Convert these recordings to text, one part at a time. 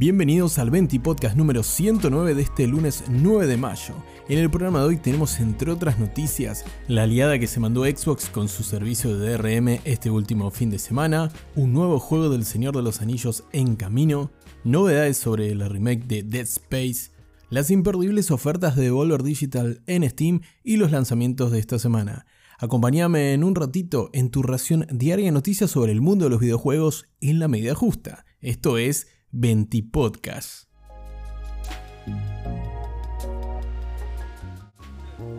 Bienvenidos al 20 Podcast número 109 de este lunes 9 de mayo. En el programa de hoy tenemos entre otras noticias la aliada que se mandó Xbox con su servicio de DRM este último fin de semana, un nuevo juego del Señor de los Anillos en camino, novedades sobre la remake de Dead Space, las imperdibles ofertas de Devolver Digital en Steam y los lanzamientos de esta semana. Acompáñame en un ratito en tu ración diaria de noticias sobre el mundo de los videojuegos en la medida justa. Esto es 20 Podcast.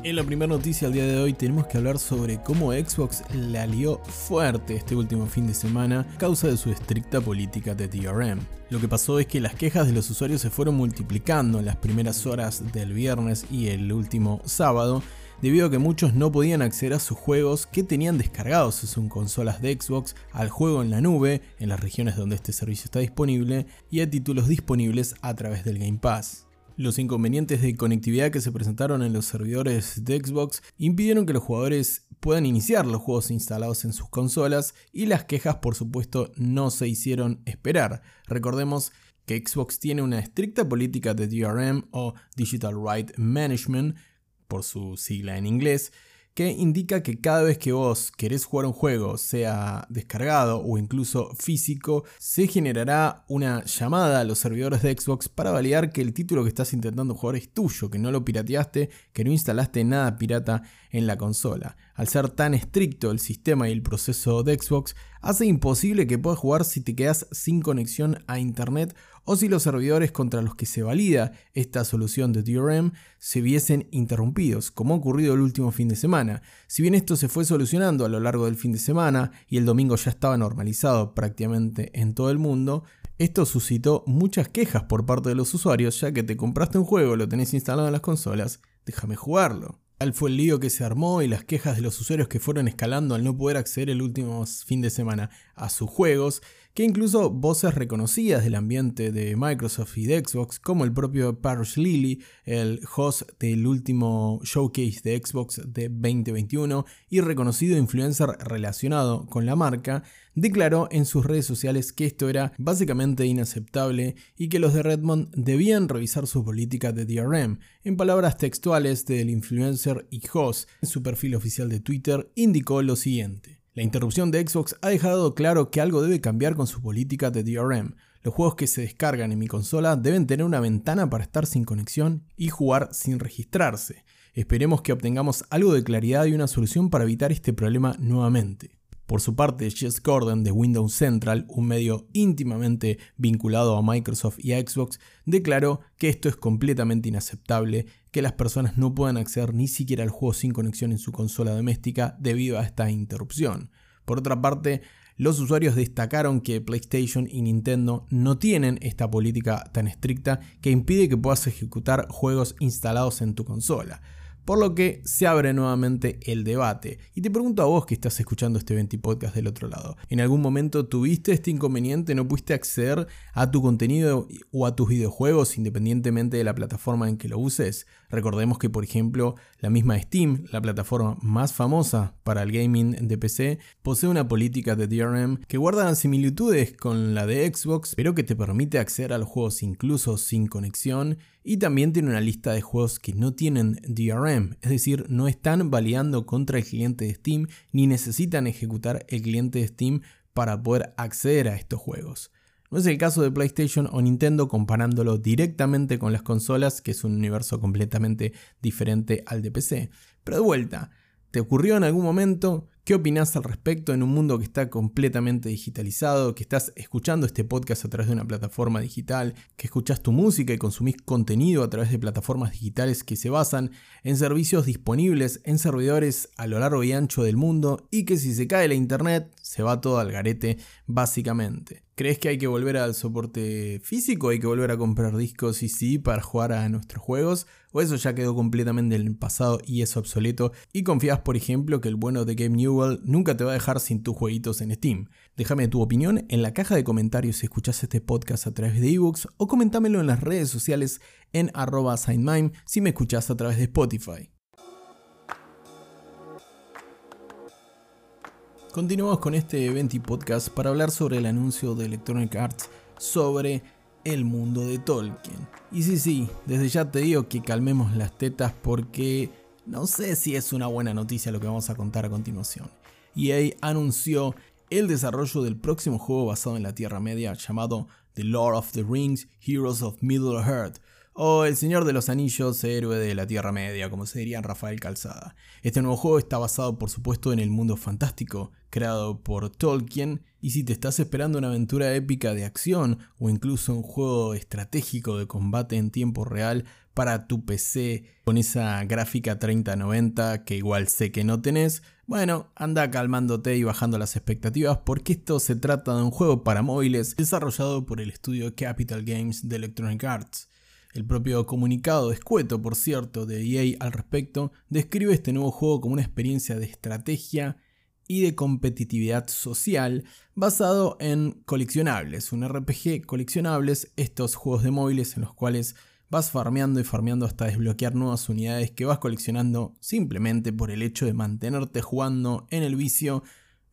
En la primera noticia del día de hoy tenemos que hablar sobre cómo Xbox la lió fuerte este último fin de semana a causa de su estricta política de DRM. Lo que pasó es que las quejas de los usuarios se fueron multiplicando en las primeras horas del viernes y el último sábado debido a que muchos no podían acceder a sus juegos que tenían descargados en sus consolas de Xbox, al juego en la nube, en las regiones donde este servicio está disponible, y a títulos disponibles a través del Game Pass. Los inconvenientes de conectividad que se presentaron en los servidores de Xbox impidieron que los jugadores puedan iniciar los juegos instalados en sus consolas y las quejas por supuesto no se hicieron esperar. Recordemos que Xbox tiene una estricta política de DRM o Digital Right Management por su sigla en inglés, que indica que cada vez que vos querés jugar un juego, sea descargado o incluso físico, se generará una llamada a los servidores de Xbox para validar que el título que estás intentando jugar es tuyo, que no lo pirateaste, que no instalaste nada pirata en la consola. Al ser tan estricto el sistema y el proceso de Xbox, hace imposible que puedas jugar si te quedas sin conexión a internet o si los servidores contra los que se valida esta solución de DRM se viesen interrumpidos, como ha ocurrido el último fin de semana. Si bien esto se fue solucionando a lo largo del fin de semana y el domingo ya estaba normalizado prácticamente en todo el mundo, esto suscitó muchas quejas por parte de los usuarios, ya que te compraste un juego, lo tenés instalado en las consolas, déjame jugarlo. Tal fue el lío que se armó y las quejas de los usuarios que fueron escalando al no poder acceder el último fin de semana a sus juegos, que incluso voces reconocidas del ambiente de Microsoft y de Xbox, como el propio Parrish Lilly, el host del último showcase de Xbox de 2021 y reconocido influencer relacionado con la marca, declaró en sus redes sociales que esto era básicamente inaceptable y que los de Redmond debían revisar su política de DRM. En palabras textuales del influencer y host en su perfil oficial de Twitter, indicó lo siguiente. La interrupción de Xbox ha dejado claro que algo debe cambiar con su política de DRM. Los juegos que se descargan en mi consola deben tener una ventana para estar sin conexión y jugar sin registrarse. Esperemos que obtengamos algo de claridad y una solución para evitar este problema nuevamente. Por su parte, Jess Gordon de Windows Central, un medio íntimamente vinculado a Microsoft y a Xbox, declaró que esto es completamente inaceptable, que las personas no puedan acceder ni siquiera al juego sin conexión en su consola doméstica debido a esta interrupción. Por otra parte, los usuarios destacaron que PlayStation y Nintendo no tienen esta política tan estricta que impide que puedas ejecutar juegos instalados en tu consola por lo que se abre nuevamente el debate. Y te pregunto a vos que estás escuchando este 20 podcast del otro lado, ¿en algún momento tuviste este inconveniente, no pudiste acceder a tu contenido o a tus videojuegos independientemente de la plataforma en que lo uses? Recordemos que, por ejemplo, la misma Steam, la plataforma más famosa para el gaming de PC, posee una política de DRM que guarda similitudes con la de Xbox, pero que te permite acceder a los juegos incluso sin conexión y también tiene una lista de juegos que no tienen DRM, es decir, no están validando contra el cliente de Steam ni necesitan ejecutar el cliente de Steam para poder acceder a estos juegos. No es el caso de PlayStation o Nintendo comparándolo directamente con las consolas, que es un universo completamente diferente al de PC. Pero de vuelta, ¿te ocurrió en algún momento ¿Qué opinas al respecto en un mundo que está completamente digitalizado, que estás escuchando este podcast a través de una plataforma digital, que escuchas tu música y consumís contenido a través de plataformas digitales que se basan en servicios disponibles en servidores a lo largo y ancho del mundo y que si se cae la internet se va todo al garete básicamente? ¿Crees que hay que volver al soporte físico? ¿Hay que volver a comprar discos y sí para jugar a nuestros juegos? ¿O eso ya quedó completamente en el pasado y es obsoleto? ¿Y confías, por ejemplo, que el bueno de Game Newell nunca te va a dejar sin tus jueguitos en Steam? Déjame tu opinión en la caja de comentarios si escuchas este podcast a través de ebooks o comentámelo en las redes sociales en arroba si me escuchas a través de Spotify. Continuamos con este evento y podcast para hablar sobre el anuncio de Electronic Arts sobre el mundo de Tolkien. Y sí, sí, desde ya te digo que calmemos las tetas porque no sé si es una buena noticia lo que vamos a contar a continuación. EA anunció el desarrollo del próximo juego basado en la Tierra Media llamado The Lord of the Rings Heroes of Middle Earth, o El Señor de los Anillos, héroe de la Tierra Media, como se diría en Rafael Calzada. Este nuevo juego está basado por supuesto en el mundo fantástico, creado por Tolkien, y si te estás esperando una aventura épica de acción o incluso un juego estratégico de combate en tiempo real para tu PC con esa gráfica 3090 que igual sé que no tenés, bueno, anda calmándote y bajando las expectativas porque esto se trata de un juego para móviles desarrollado por el estudio Capital Games de Electronic Arts. El propio comunicado escueto, por cierto, de EA al respecto, describe este nuevo juego como una experiencia de estrategia y de competitividad social basado en coleccionables, un RPG coleccionables, estos juegos de móviles en los cuales vas farmeando y farmeando hasta desbloquear nuevas unidades que vas coleccionando simplemente por el hecho de mantenerte jugando en el vicio,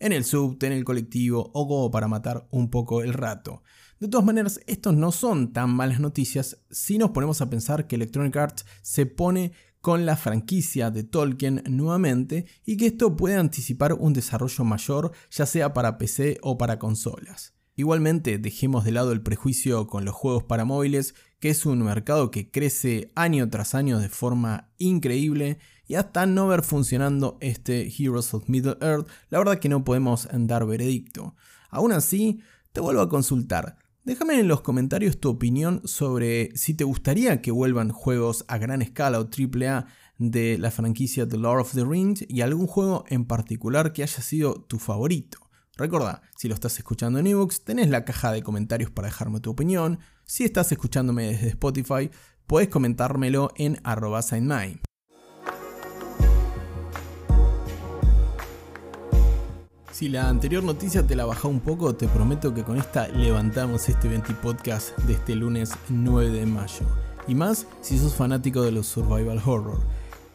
en el subte, en el colectivo o como para matar un poco el rato. De todas maneras, estos no son tan malas noticias si nos ponemos a pensar que Electronic Arts se pone con la franquicia de Tolkien nuevamente y que esto puede anticipar un desarrollo mayor ya sea para PC o para consolas. Igualmente, dejemos de lado el prejuicio con los juegos para móviles, que es un mercado que crece año tras año de forma increíble y hasta no ver funcionando este Heroes of Middle Earth, la verdad que no podemos dar veredicto. Aún así, te vuelvo a consultar. Déjame en los comentarios tu opinión sobre si te gustaría que vuelvan juegos a gran escala o AAA de la franquicia The Lord of the Rings y algún juego en particular que haya sido tu favorito. Recuerda, si lo estás escuchando en ebooks, tenés la caja de comentarios para dejarme tu opinión. Si estás escuchándome desde Spotify, puedes comentármelo en arroba Si la anterior noticia te la bajó un poco, te prometo que con esta levantamos este 20 podcast de este lunes 9 de mayo. Y más si sos fanático de los survival horror.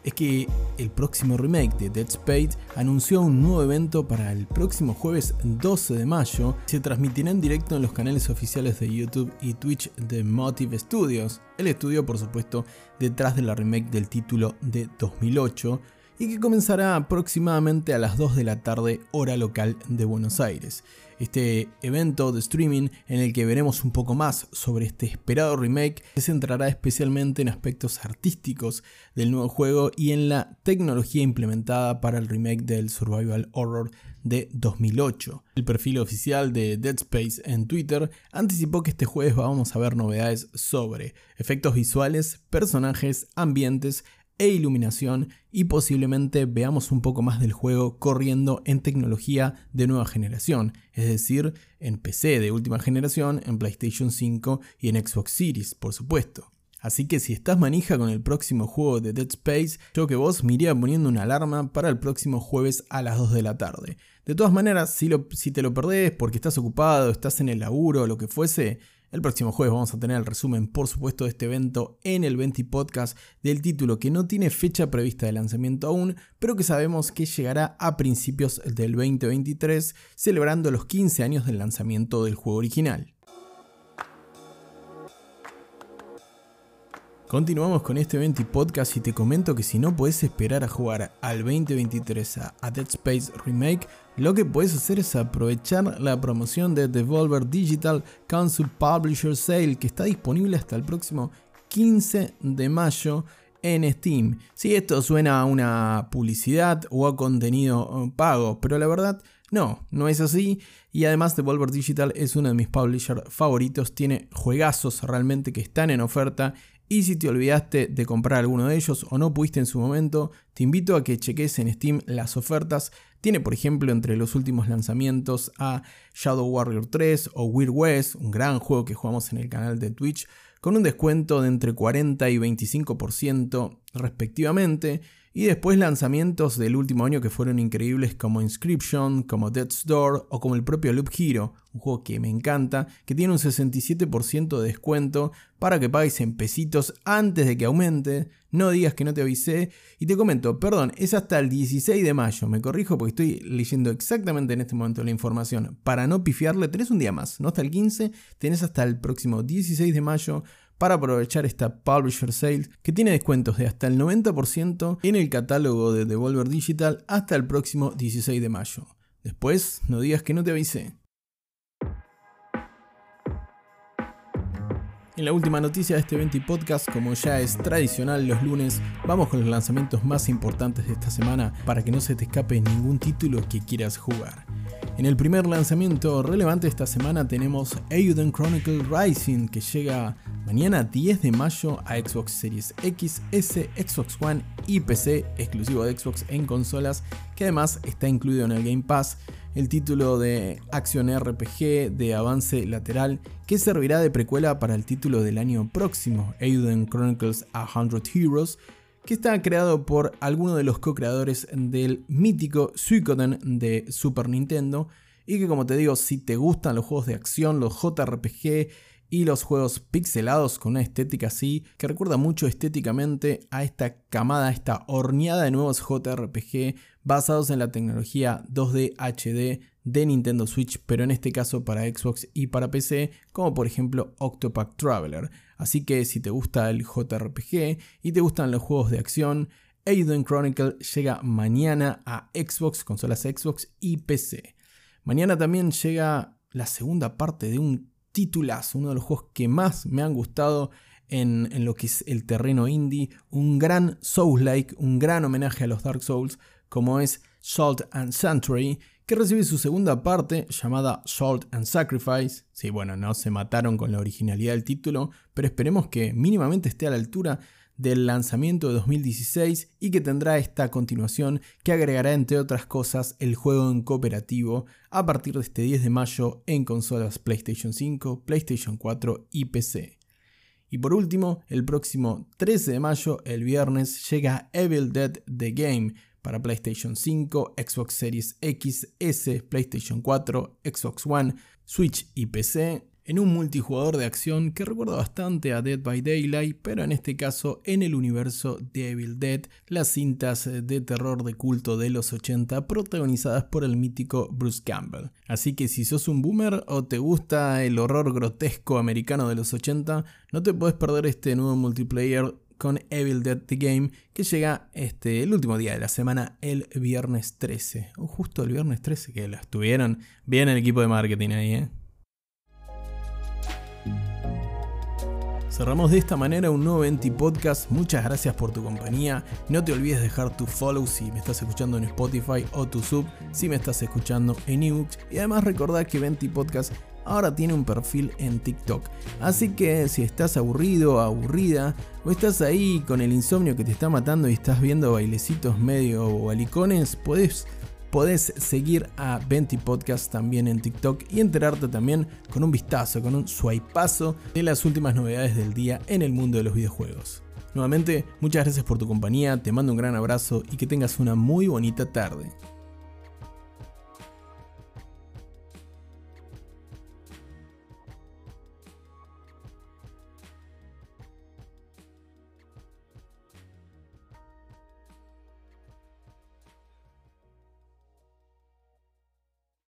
Es que el próximo remake de Dead Space anunció un nuevo evento para el próximo jueves 12 de mayo. Se transmitirá en directo en los canales oficiales de YouTube y Twitch de Motive Studios, el estudio por supuesto detrás de la remake del título de 2008 y que comenzará aproximadamente a las 2 de la tarde hora local de Buenos Aires. Este evento de streaming en el que veremos un poco más sobre este esperado remake se centrará especialmente en aspectos artísticos del nuevo juego y en la tecnología implementada para el remake del survival horror de 2008. El perfil oficial de Dead Space en Twitter anticipó que este jueves vamos a ver novedades sobre efectos visuales, personajes, ambientes, e iluminación y posiblemente veamos un poco más del juego corriendo en tecnología de nueva generación, es decir, en PC de última generación, en PlayStation 5 y en Xbox Series, por supuesto. Así que si estás manija con el próximo juego de Dead Space, yo que vos me iría poniendo una alarma para el próximo jueves a las 2 de la tarde. De todas maneras, si, si te lo perdés porque estás ocupado, estás en el laburo o lo que fuese, el próximo jueves vamos a tener el resumen, por supuesto, de este evento en el 20 Podcast del título que no tiene fecha prevista de lanzamiento aún, pero que sabemos que llegará a principios del 2023, celebrando los 15 años del lanzamiento del juego original. Continuamos con este 20 podcast y te comento que si no puedes esperar a jugar al 2023 a, Dead Space Remake, lo que puedes hacer es aprovechar la promoción de Devolver Digital Council Publisher Sale que está disponible hasta el próximo 15 de mayo en Steam. Si esto suena a una publicidad o a contenido eh, pago, pero la verdad no, no es así. Y además Devolver Digital es uno de mis publishers favoritos, tiene juegazos realmente que están en oferta y si te olvidaste de comprar alguno de ellos o no pudiste en su momento, te invito a que cheques en Steam las ofertas. Tiene por ejemplo entre los últimos lanzamientos a Shadow Warrior 3 o Weird West, un gran juego que jugamos en el canal de Twitch, con un descuento de entre 40 y 25% respectivamente, y después lanzamientos del último año que fueron increíbles como Inscription, como Death's Door o como el propio Loop Hero, un juego que me encanta, que tiene un 67% de descuento para que pagues en pesitos antes de que aumente, no digas que no te avisé. Y te comento, perdón, es hasta el 16 de mayo, me corrijo porque estoy leyendo exactamente en este momento la información, para no pifiarle tenés un día más, no hasta el 15, tenés hasta el próximo 16 de mayo para aprovechar esta Publisher Sale que tiene descuentos de hasta el 90% en el catálogo de Devolver Digital hasta el próximo 16 de mayo. Después, no digas que no te avisé. En la última noticia de este 20 podcast, como ya es tradicional los lunes, vamos con los lanzamientos más importantes de esta semana para que no se te escape ningún título que quieras jugar. En el primer lanzamiento relevante esta semana tenemos Euden Chronicle Rising que llega mañana 10 de mayo a Xbox Series X, S, Xbox One y PC, exclusivo de Xbox en consolas, que además está incluido en el Game Pass. El título de acción RPG de avance lateral que servirá de precuela para el título del año próximo, Euden Chronicles 100 Heroes, que está creado por alguno de los co-creadores del mítico Suikoden de Super Nintendo y que como te digo, si te gustan los juegos de acción, los JRPG y los juegos pixelados con una estética así, que recuerda mucho estéticamente a esta camada, esta horneada de nuevos JRPG basados en la tecnología 2D HD de Nintendo Switch, pero en este caso para Xbox y para PC, como por ejemplo Octopath Traveler. Así que si te gusta el JRPG y te gustan los juegos de acción, Aiden Chronicle llega mañana a Xbox, consolas Xbox y PC. Mañana también llega la segunda parte de un titulazo, uno de los juegos que más me han gustado en, lo que es el terreno indie, un gran Souls-like, un gran homenaje a los Dark Souls, como es Salt and Sanctuary, que recibe su segunda parte llamada Salt and Sacrifice. Sí, bueno, no se mataron con la originalidad del título, pero esperemos que mínimamente esté a la altura del lanzamiento de 2016 y que tendrá esta continuación que agregará entre otras cosas el juego en cooperativo a partir de este 10 de mayo en consolas PlayStation 5, PlayStation 4 y PC. Y por último, el próximo 13 de mayo, el viernes, llega Evil Dead The Game, para PlayStation 5, Xbox Series X, S, PlayStation 4, Xbox One, Switch y PC, en un multijugador de acción que recuerda bastante a Dead by Daylight, pero en este caso en el universo de Evil Dead, las cintas de terror de culto de los 80 protagonizadas por el mítico Bruce Campbell. Así que si sos un boomer o te gusta el horror grotesco americano de los 80, no te puedes perder este nuevo multiplayer con Evil Dead The Game, que llega este, el último día de la semana, el viernes 13. O justo el viernes 13, que lo estuvieron bien el equipo de marketing ahí, ¿eh? Cerramos de esta manera un nuevo Venti Podcast. Muchas gracias por tu compañía. No te olvides dejar tu follow si me estás escuchando en Spotify o tu sub si me estás escuchando en ebooks. Y además recordad que Venti Podcast ahora tiene un perfil en TikTok. Así que si estás aburrido, aburrida, o estás ahí con el insomnio que te está matando y estás viendo bailecitos medio balicones, puedes podés seguir a Venti Podcast también en TikTok y enterarte también con un vistazo, con un swipeazo de las últimas novedades del día en el mundo de los videojuegos. Nuevamente, muchas gracias por tu compañía, te mando un gran abrazo y que tengas una muy bonita tarde.